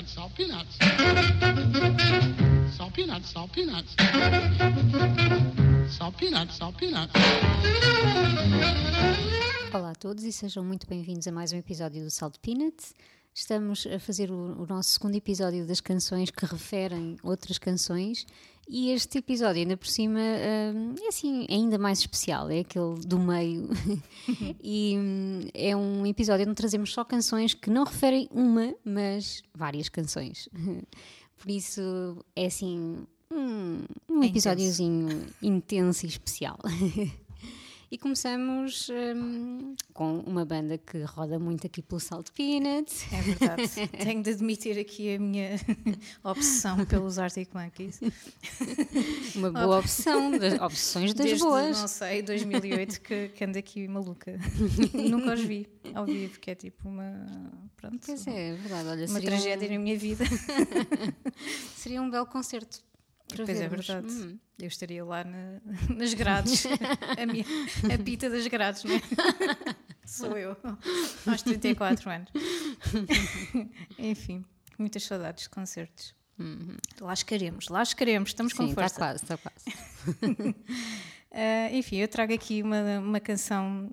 peanuts, salt peanuts. Salt peanuts, salt peanuts. Salt peanuts, salt peanuts. Olá a todos e sejam muito bem-vindos a mais um episódio do Salt Peanuts. Estamos a fazer o, o, nosso segundo episódio das canções que referem outras canções e este episódio, ainda por cima, hum, é assim ainda mais especial, é aquele do meio. e hum, é um episódio onde trazemos só canções que não referem uma, mas várias canções. Por isso é assim um, um É episódiozinho intenso e especial. E começamos hum, com uma banda que roda muito aqui pelo Salt Peanuts. É verdade. Tenho de admitir aqui a minha obsessão pelos Arctic Monkeys. Uma boa opção, das opções das Desde, boas. não sei, 2008 que, que ando aqui maluca. Nunca os vi ao vivo, que é tipo uma. Pronto. Pois é, é verdade. Olha, Uma tragédia um, na minha vida. seria um belo concerto. Para Pois é vermos. verdade. Hum. Eu estaria lá na- nas grades, a, minha, a pita das grades, não é? Sou eu, aos 34 anos. Enfim, muitas saudades de concertos. Lá chegaremos, lá chegaremos, estamos com Sim, está força. quase, está quase. Ah, enfim, eu trago aqui uma, uma canção,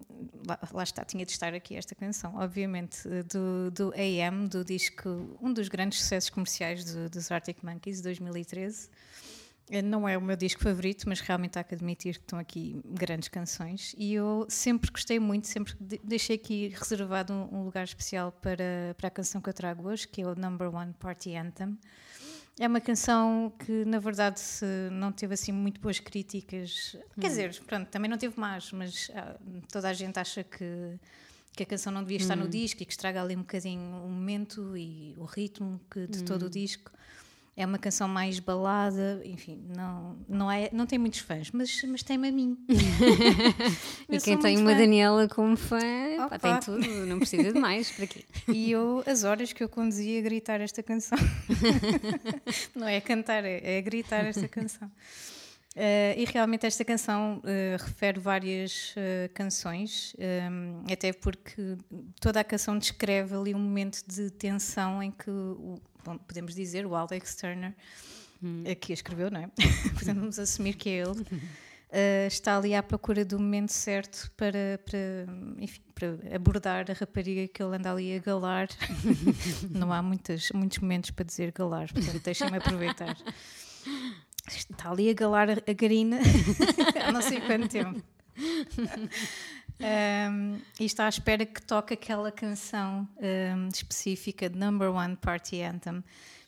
lá, lá está, tinha de estar aqui esta canção, obviamente, do, do AM, do disco, um dos grandes sucessos comerciais do- dos Arctic Monkeys, de 2013. Eh, Não é o meu disco favorito, mas realmente há que admitir que estão aqui grandes canções. E eu sempre gostei muito, sempre de- deixei aqui reservado um, um lugar especial para, para a canção que eu trago hoje, que é o Number One Party Anthem. É uma canção que, na verdade, não teve assim muito boas críticas. Quer dizer, pronto, também não teve más, mas ah, toda a gente acha que, que a canção não devia estar no disco e que estraga ali um bocadinho o momento e o ritmo que, de todo o disco. É uma canção mais balada, enfim, não, não, é, não tem muitos fãs, mas, mas tem-me a mim. E quem tem uma fã. Daniela como fã, pá, tem tudo, não precisa de mais. Para quê? E eu, as horas que eu conduzia a gritar esta canção. Não é a cantar, é, é a gritar esta canção. Eh, e realmente esta canção eh, refere várias eh, canções, eh, até porque toda a canção descreve ali um momento de tensão em que, o, podemos dizer, o Alex Turner, eh, que a escreveu, não é? Portanto, vamos assumir que é ele. Uh, está ali à procura do momento certo para, para, enfim, para abordar a rapariga que ele anda ali a galar. Não há muitas, muitos momentos para dizer galar, portanto, deixa-me aproveitar. Está ali a galar a, a garina há não sei quanto tempo. Um, e está à espera que toque aquela canção um, específica de Number One Party Anthem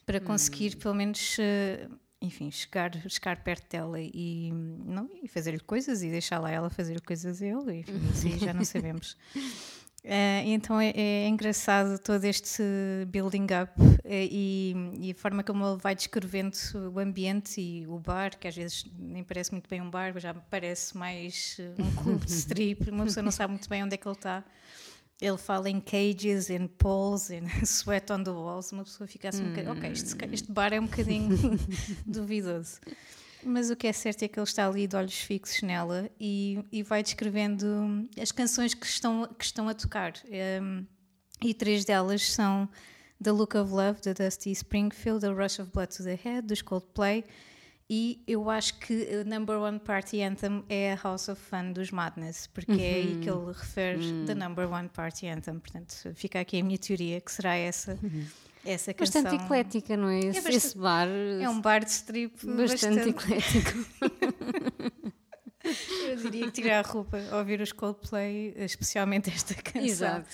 para conseguir, pelo menos, uh, enfim, chegar, chegar perto dela e, não, e fazer-lhe coisas e deixar lá ela fazer coisas a ele, enfim, aí já não sabemos. Uh, então é, é engraçado todo este building up uh, e, e a forma como ele vai descrevendo o ambiente e o bar, que às vezes nem parece muito bem um bar, já parece mais uh, um clube de strip, uma pessoa não sabe muito bem onde é que ele está. Ele fala em cages, em poles, em sweat on the walls, uma pessoa fica assim um bocadinho, ok, este, este bar é um bocadinho duvidoso. Mas o que é certo é que ele está ali de olhos fixos nela e, e vai descrevendo as canções que estão, que estão a tocar. Um, e três delas são The Look of Love, da Dusty Springfield, The Rush of Blood to the Head, dos Coldplay. E eu acho que o Number One Party Anthem é a House of Fun dos Madness, porque é aí que ele refere The Number One Party Anthem. Portanto, fica aqui a minha teoria, que será essa, essa canção. Bastante eclética, não é? Esse, bastante- esse bar É um bar de strip bastante, eclético. Eu diria que tirar a roupa ouvir os Coldplay, especialmente esta canção. Exato.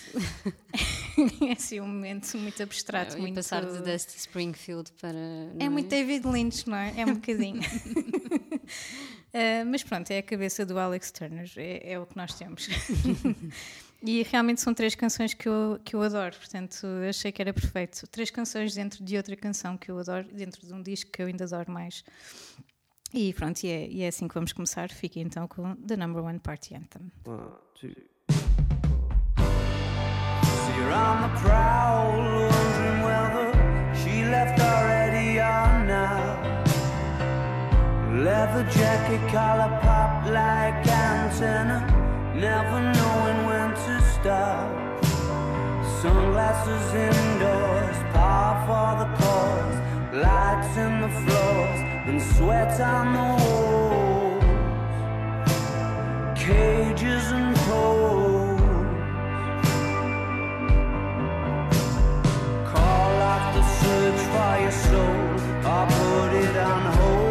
é assim um momento muito abstrato. e muito... passar de Dusty Springfield para. não É muito David Lynch, não é? É um bocadinho. Ah, mas pronto, é a cabeça do Alex Turner, é, é o que nós temos. E realmente são três canções que eu, que eu adoro, portanto achei que era perfeito. Três canções dentro de outra canção que eu adoro, dentro de um disco que eu ainda adoro mais. E pronto, e é, e é assim que vamos começar. Fiquem então com The Number One Party Anthem. One, two. You're on the prowl, wondering whether she left already or. Leather jacket, collar pop like antenna, never knowing when to stop. Sunglasses indoors, power for the cause. Lights in the floors and sweat on the walls. Cages and poles. Call off the search for your soul or put it on hold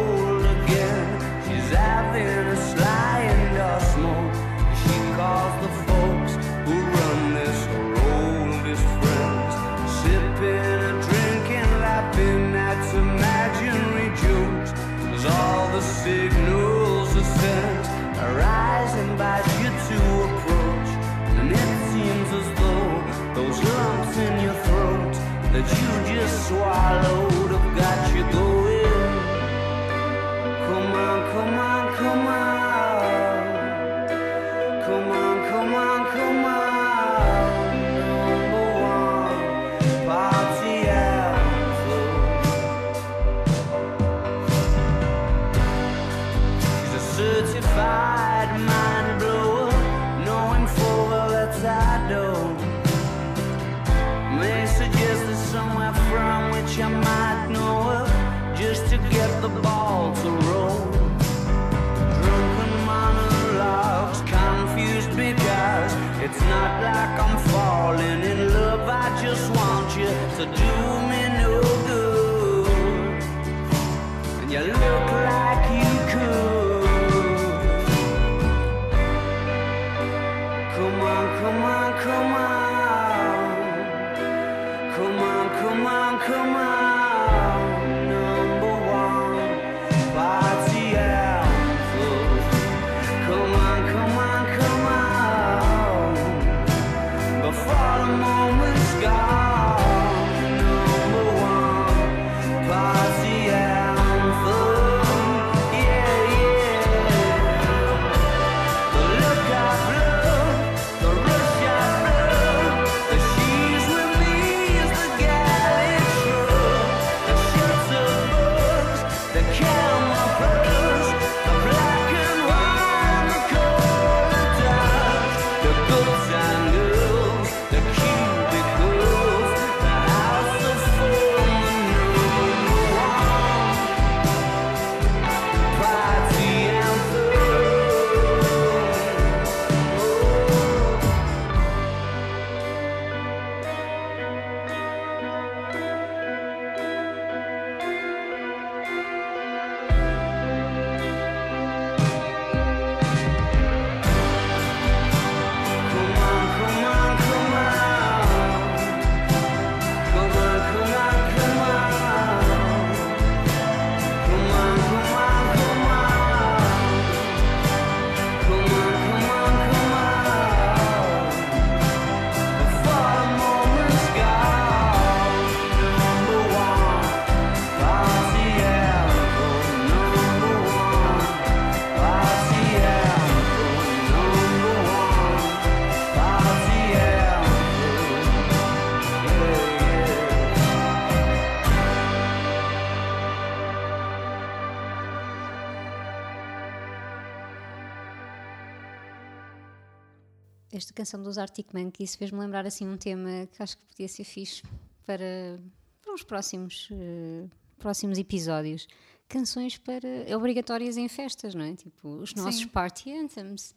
Esta canção dos Arctic Monkeys fez-me lembrar assim um tema que acho que podia ser fixe para, para os próximos, eh, próximos episódios. Canções para obrigatórias em festas, não é? Tipo, os nossos Sim. party anthems.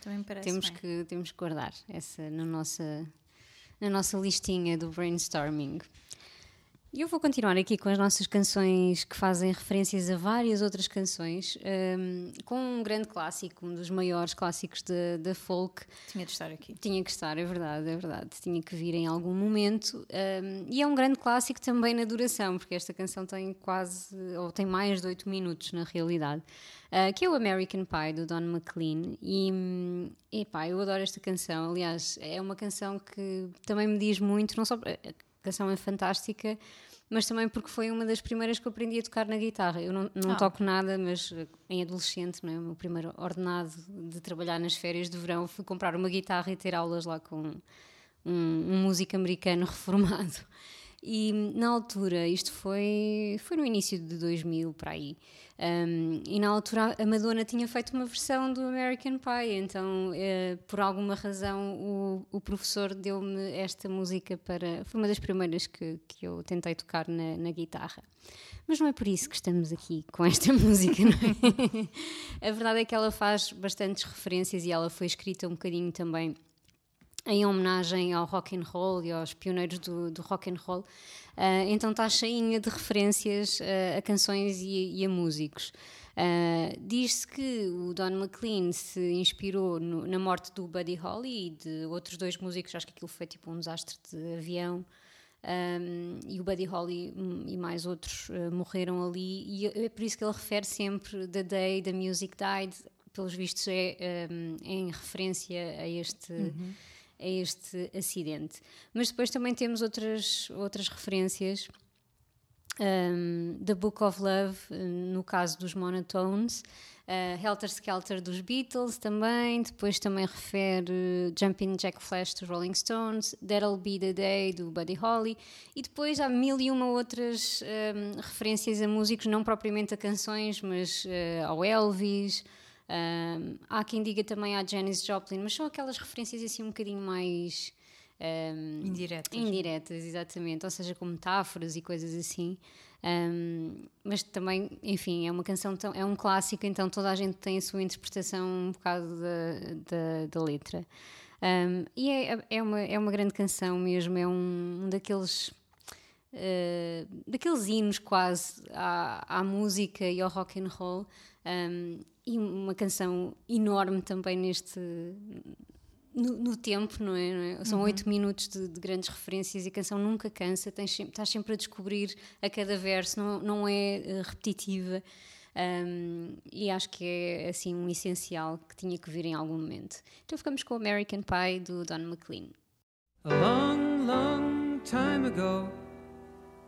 Também parece Temos bem. que, temos que guardar essa na nossa, na nossa listinha do brainstorming. E eu vou continuar aqui com as nossas canções que fazem referências a várias outras canções, hum, com um grande clássico, um dos maiores clássicos da folk, Tinha de estar aqui. tinha que estar, é verdade, é verdade. Tinha que vir em algum momento. um, e é um grande clássico também na duração, porque esta canção tem quase, ou tem mais de 8 minutos na realidade. uh, que é o American Pie do Don McLean. E, hum, epá, eu adoro esta canção. Aliás, é uma canção que também me diz muito, não só. A canção é fantástica. Mas também porque foi uma das primeiras que eu aprendi a tocar na guitarra. Eu não, não Ah. toco nada, mas uh, em adolescente, não é? o meu primeiro ordenado de trabalhar nas férias de verão, fui comprar uma guitarra e ter aulas lá com um, um músico americano reformado. E na altura, isto foi, foi no início de 2000 para aí. Um, e na altura a Madonna tinha feito uma versão do American Pie, então eh, por alguma razão o, o professor deu-me esta música para. Foi uma das primeiras que, que eu tentei tocar na, na guitarra. Mas não é por isso que estamos aqui com esta música, não é? a verdade é que ela faz bastantes referências e ela foi escrita um bocadinho também em homenagem ao rock and roll e aos pioneiros do, do rock and roll. Uh, então está cheinha de referências uh, a canções e, e a músicos. Uh, Diz-se que o Don McLean se inspirou no, na morte do Buddy Holly e de outros dois músicos, acho que aquilo foi tipo um desastre de avião. Um, e o Buddy Holly e mais outros morreram ali, e é por isso que ele refere sempre The Day the Music Died, pelos vistos é um, em referência a este. Uhum a este acidente. Mas depois também temos outras, outras referências. Um, The Book of Love, no caso dos Monotones, uh, Helter Skelter dos Beatles também, depois também refere Jumping Jack Flash dos Rolling Stones, That'll Be the Day do Buddy Holly, e depois há mil e uma outras um, referências a músicos, não propriamente a canções, mas uh, ao Elvis, um, há quem diga também à Janis Joplin, mas são aquelas referências assim um bocadinho mais. Um, indiretas. Indiretas, exatamente, ou seja, com metáforas e coisas assim. Um, mas também, enfim, é uma canção, tão, é um clássico, então toda a gente tem a sua interpretação um bocado da, da, da letra. Um, e é, é, uma, é uma grande canção mesmo, é um, um daqueles. Uh, daqueles hinos quase à, à música e ao rock and roll um, e uma canção enorme também neste. No, no tempo, não é? Não é? São uhum. oito uhum. minutos de, de, grandes referências e a canção nunca cansa, tens, estás sempre a descobrir a cada verso, não, não é uh, repetitiva. Um, e acho que é assim um essencial que tinha que vir em algum momento. Então ficamos com o American Pie do Don McLean. A long, long time ago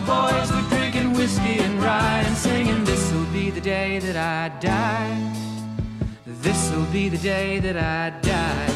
boys were drinking whiskey and rye and singing, This'll be the day that I die. This'll be the day that I die.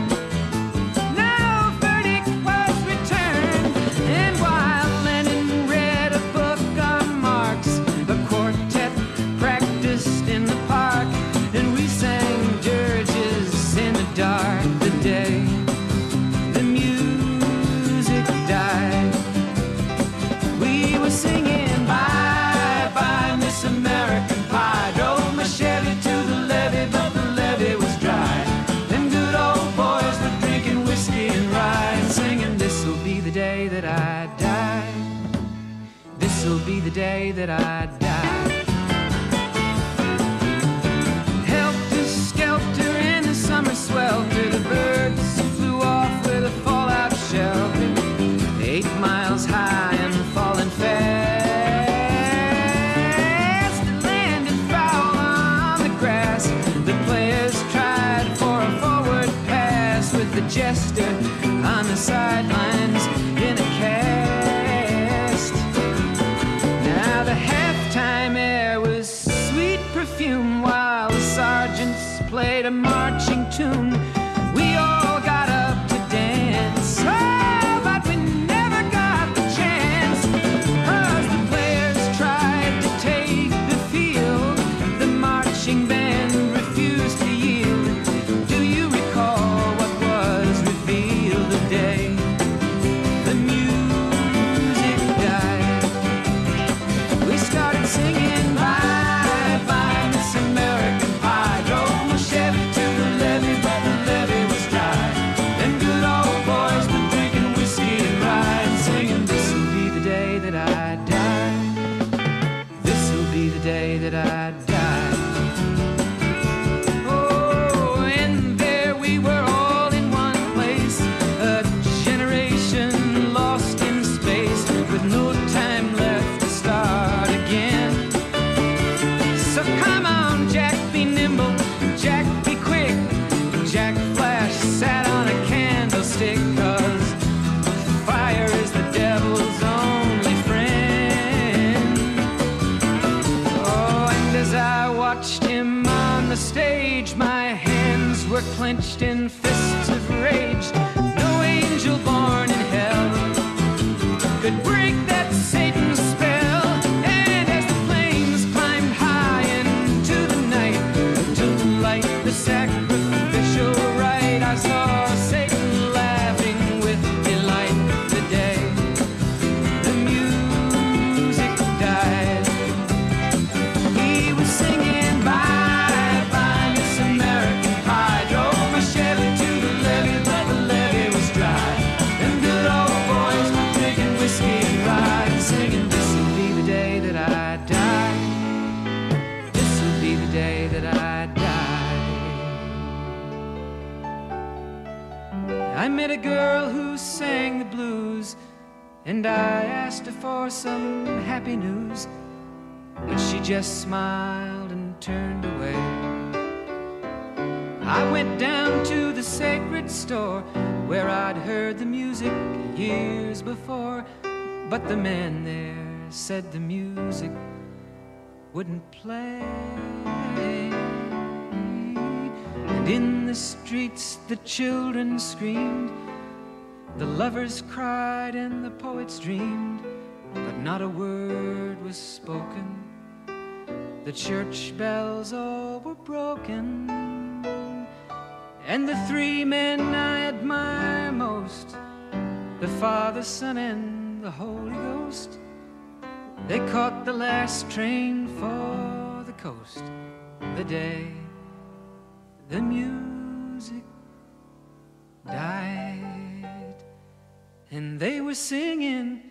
that I for some happy news, but she just smiled and turned away. I went down to the sacred store where I'd heard the music years before, but the man there said the music wouldn't play. And in the streets the children screamed, the lovers cried, and the poets dreamed but not a word was spoken. The church bells all were broken, and the three men I admire most the Father, Son, and the Holy Ghost they caught the last train for the coast the day the music died, and they were singing.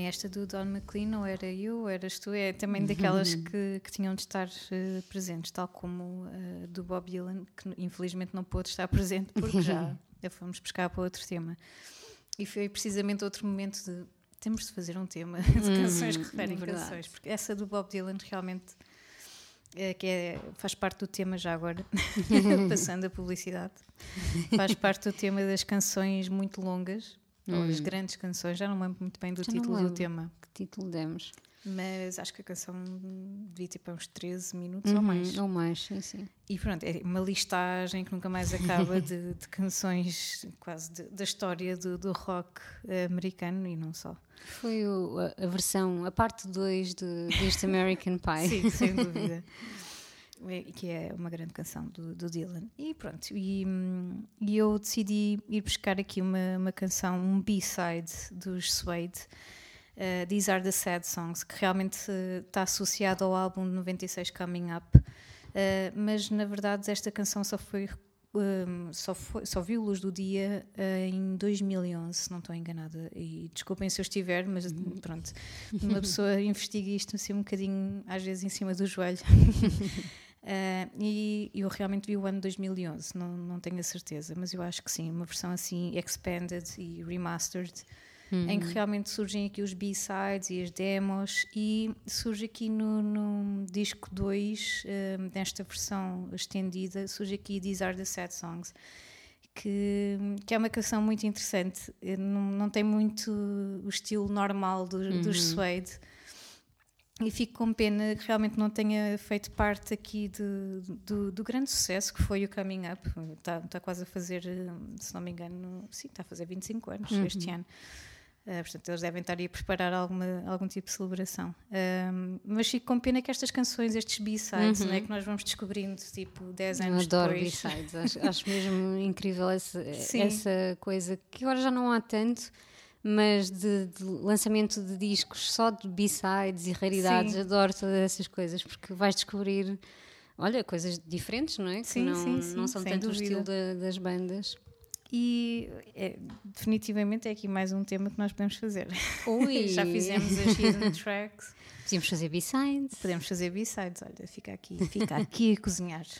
Esta do Don McLean, ou era eu, ou eras tu, é também daquelas que, que tinham de estar eh, presentes, tal como a do Bob Dylan, que infelizmente não pôde estar presente porque já já fomos pescar para outro tema. E foi precisamente outro momento de temos de fazer um tema de canções que referem verdade. canções, porque essa do Bob Dylan realmente é, que é- faz parte do tema já agora, passando a publicidade, faz parte do tema das canções muito longas, ou as grandes canções, já não lembro muito bem do Já título do tema, Que título demos? mas acho que a canção devia ter para uns 13 minutos ou mais. Uhum, Ou mais, sim, sim. E pronto, é uma listagem que nunca mais acaba de, de canções quase de- da história do, do rock americano e não só. Foi o- a, a versão, a parte 2 de, deste American Pie. Sim, sem dúvida. É, Que é uma grande canção do, do Dylan. E pronto, e, hum, e eu decidi ir buscar aqui uma, uma canção, um B-side dos Suede. Uh, These Are the Sad Songs, que realmente uh, está associado ao álbum de 96 Coming Up, Uh, mas na verdade esta canção só foi, um, só, foi só viu luz do dia uh, em 2011, se não estou enganada. E desculpem se eu estiver, mas pronto, uma pessoa investiga isto assim um bocadinho, às vezes em cima do joelho. Uh, e eu realmente vi o ano 2011, não, não tenho a certeza, mas eu acho que sim, uma versão assim expanded e remastered, em que realmente surgem aqui os B-sides e as demos, e surge aqui no, no disco 2, uh, desta versão estendida, surge aqui These Are the Sad Songs. Que, que é uma canção muito interessante, Eh, não, não tem muito o estilo normal do- dos Suede, e fico com pena que realmente não tenha feito parte aqui de- do, do grande sucesso que foi o Coming Up. Está, está quase a fazer, se não me engano, sim, está a fazer 25 anos este ano. Eh, portanto, eles devem estar aí a preparar alguma, algum tipo de celebração. Ahm, mas fico com pena que estas canções, estes B-sides, não é, que nós vamos descobrindo tipo 10 Eu anos adoro depois. B-sides, acho, acho mesmo incrível essa coisa que agora já não há tanto, mas de, de lançamento de discos só de B-sides e raridades, Sim. adoro todas essas coisas porque vais descobrir, olha, coisas diferentes, não é? Que Sim, não, sim, sim, não são tanto o estilo da- das bandas. E é, definitivamente é aqui mais um tema que nós podemos fazer. Ui. Já fizemos as hidden tracks. Podíamos fazer B-sides. Podemos fazer B-sides, olha, fica aqui, fica aqui a cozinhar.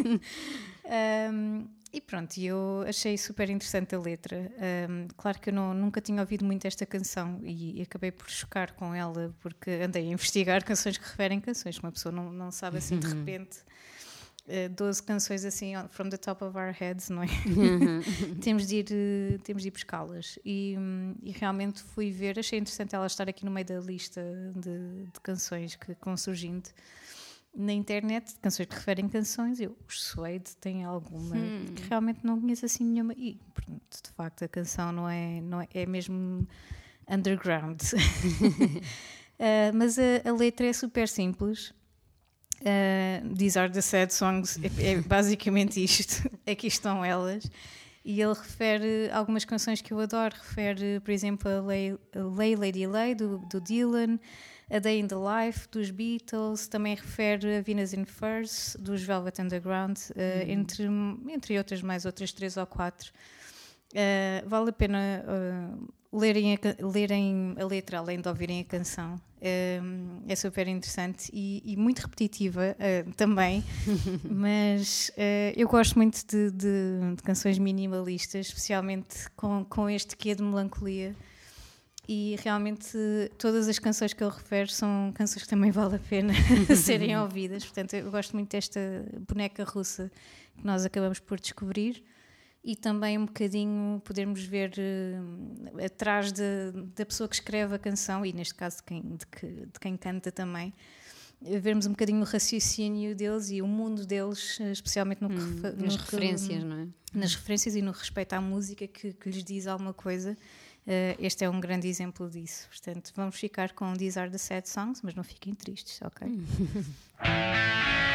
Um, e pronto, eu achei super interessante a letra. Um, claro que eu não- nunca tinha ouvido muito esta canção e, acabei por chocar com ela porque andei a investigar canções que referem canções, que uma pessoa não, não sabe assim de repente. eh, 12 canções assim from the top of our heads, não é? temos, de ir, eh, temos de ir buscá-las. E, hum, e realmente fui ver, achei interessante ela estar aqui no meio da lista de, de canções que vão surgindo na internet, de canções que referem canções. Eu, os Suede têm alguma que realmente não conheço assim nenhuma. E, portanto, de facto, a canção não é, não é, é mesmo underground. Ah, mas a, a letra é super simples. Uh, These are the sad songs, é, é basicamente isto, aqui estão elas. E ele refere algumas canções que eu adoro, refere, por exemplo, a Lay, a Lay Lady Lay, do, do Dylan, A Day in the Life, dos Beatles, também refere a Venus in Furs, dos Velvet Underground, uh, entre, entre outras, mais outras três ou quatro. Uh, vale a pena uh, lerem, a, lerem a letra além de ouvirem a canção. Um, é super interessante e, e muito repetitiva uh, também, mas uh, eu gosto muito de, de- de canções minimalistas, especialmente com, com este quê de melancolia. E realmente todas as canções que ele refere são canções que também vale a pena serem ouvidas. Portanto, eu gosto muito desta boneca russa que nós acabamos por descobrir e também um bocadinho podermos ver eh, atrás de- da pessoa que escreve a canção e neste caso de quem, de que- de quem canta também vermos um bocadinho o raciocínio deles e o mundo deles eh, especialmente no que refa- Nas no que- referências, não é? nas referências e no respeito à música que, que lhes diz alguma coisa este é um grande exemplo disso portanto vamos ficar com These Are The Sad Songs mas não fiquem tristes, ok?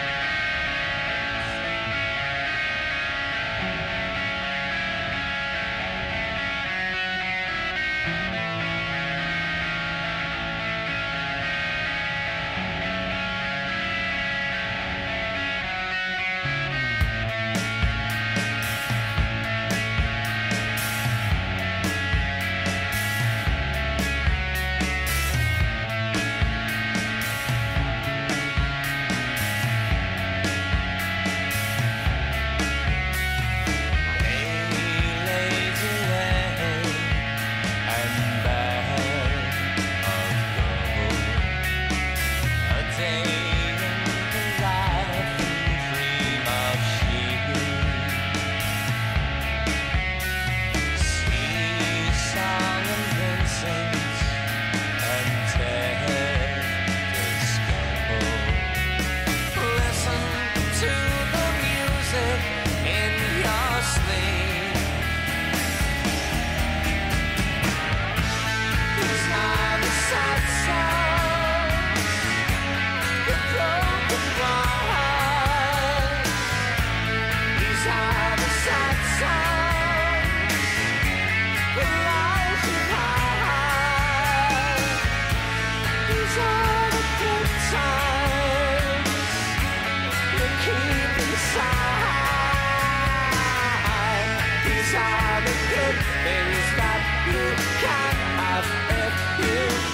time the good things that you can't have if you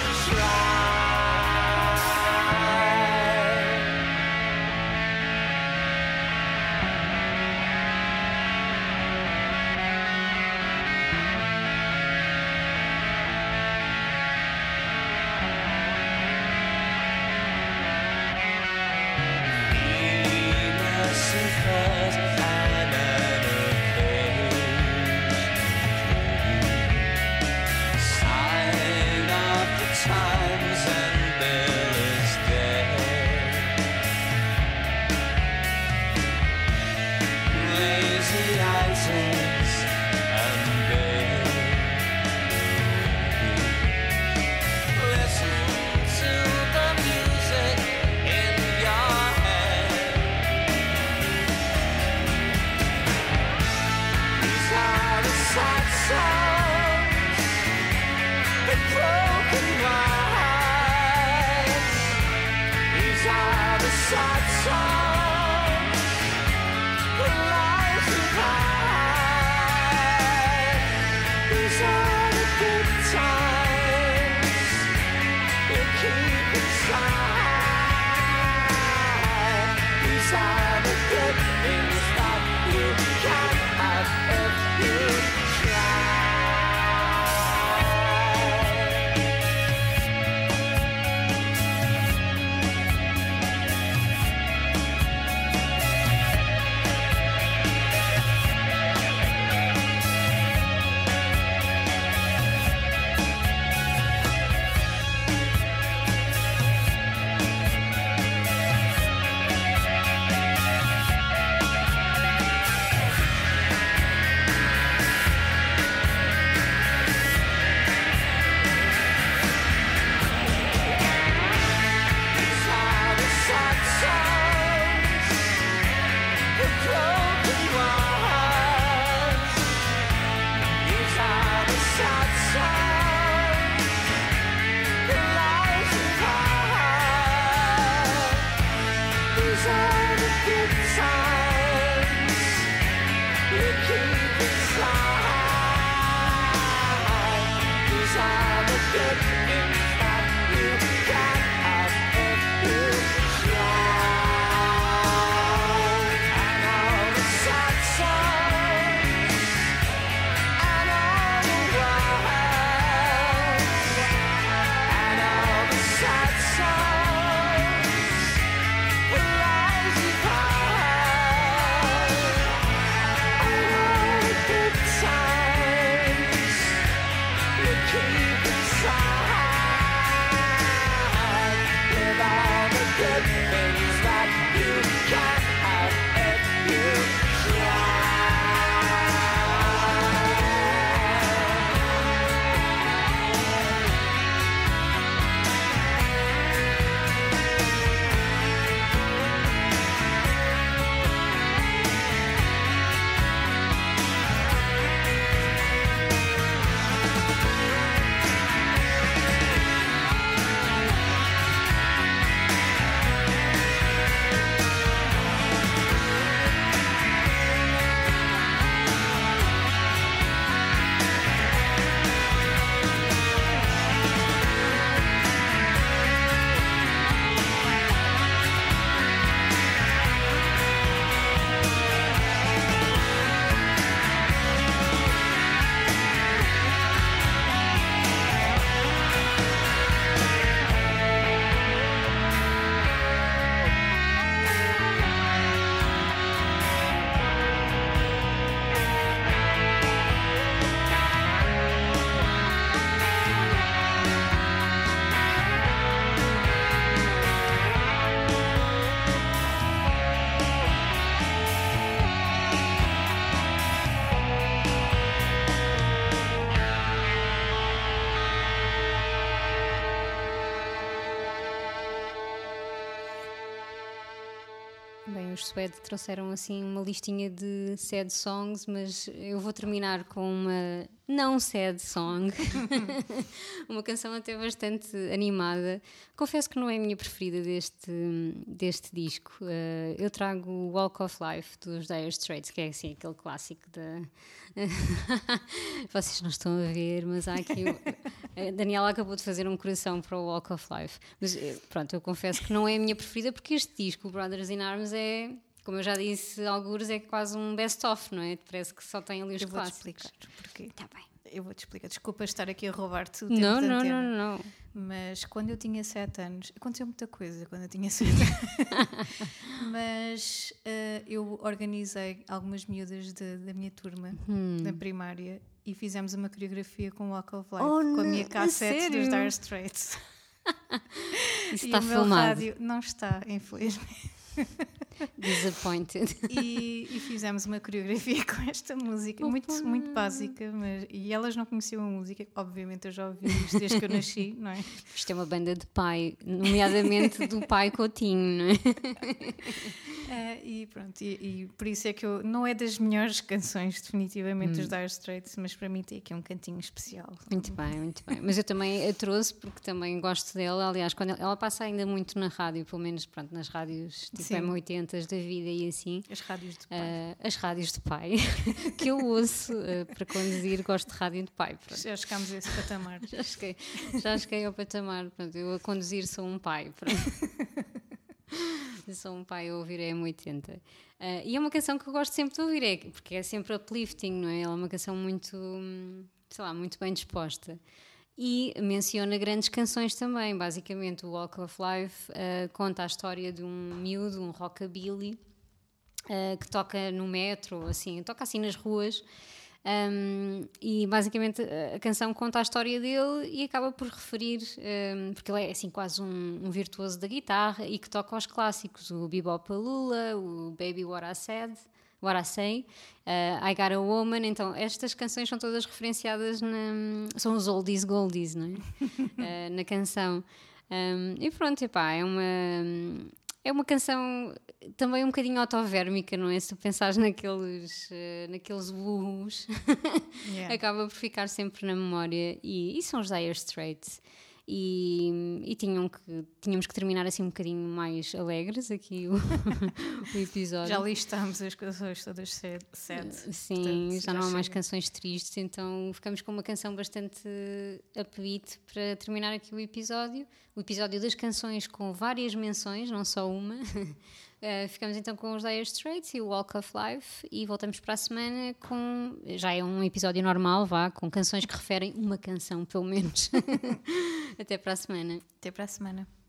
inside. Suede trouxeram assim uma listinha de sad songs, mas eu vou terminar com uma não sad song, uma canção até bastante animada. Confesso que não é a minha preferida deste, deste disco. Uh, eu trago Walk of Life dos Dire Straits, que é assim aquele clássico da. Vocês não estão a ver, mas há aqui. A Daniela acabou de fazer um coração para o Walk of Life. Mas eh, pronto, eu confesso que não é a minha preferida porque este disco, Brothers in Arms, é como eu já disse, alguns é quase um best-of, não é? Parece que só tem ali os Eu vou-te clássicos. explicar porquê. Está bem. Eu vou-te explicar. Desculpa estar aqui a roubar-te o tempo Não, não, antena. não, não. Mas quando eu tinha 7 anos, aconteceu muita coisa quando eu tinha 7 anos. Mas eh, eu organizei algumas miúdas de- da minha turma, da primária, e fizemos uma coreografia com Walk of Life, Oh, com a não, minha cassete dos? Dire Straits. Isso e está o meu filmado. rádio não está, infelizmente. Disappointed. E, e fizemos uma coreografia com esta música, muito, muito básica, mas, e elas não conheciam a música, obviamente eu já ouvi isto desde que eu nasci, não é? Isto é uma banda de pai, nomeadamente do pai Coutinho, não é? Eh, e pronto, e, e por isso é que eu, não é das melhores canções, definitivamente, dos Dire Straits, mas para mim tem aqui um cantinho especial. Muito bem, muito bem. Mas eu também a trouxe porque também gosto dela. Aliás, quando ela, ela passa ainda muito na rádio, pelo menos pronto, nas rádios tipo Sim. M80 da vida e assim. As rádios de pai. Ah, as rádios de pai que eu ouço ah, para conduzir, gosto de rádio de pai. pronto. Já chegámos a esse patamar. Já cheguei, já cheguei ao patamar. Pronto, eu a conduzir sou um pai. pronto. Sou um pai a ouvir a M80. Ah, e é uma canção que eu gosto sempre de ouvir, é, porque é sempre uplifting, não é? Ela é uma canção muito, sei lá, muito bem disposta. E menciona grandes canções também. Basicamente, o Walk of Life ah, conta a história de um miúdo, um rockabilly, uh, que toca no metro, assim, toca assim nas ruas. Um, e basicamente a- a canção conta a história dele e acaba por referir, um, porque ele é assim quase um, um virtuoso da guitarra e que toca aos clássicos, o Bebop Lula, o Baby What I Said, What I Say, uh, I Got a Woman. Então estas canções são todas referenciadas, na, são os oldies goldies, não é? Uh, na canção. Um, e pronto, epá, é uma. É uma canção também um bocadinho autovérmica, não é? Se tu pensares naqueles, eh, naqueles burros, Yeah. acaba por ficar sempre na memória. E, e são os Dire Straits. E, e tinham que, tínhamos que terminar assim um bocadinho mais alegres aqui o, o episódio. Já listámos as canções todas sad. Sim, Portanto, já não há mais canções tristes, então ficamos com uma canção bastante upbeat para terminar aqui o episódio. O episódio das canções com várias menções, não só uma. Eh, ficamos então com os Dire Straits e o Walk of Life e voltamos para a semana com. Já é um episódio normal, vá, com canções que referem uma canção, pelo menos. Até para a semana. Até para a semana.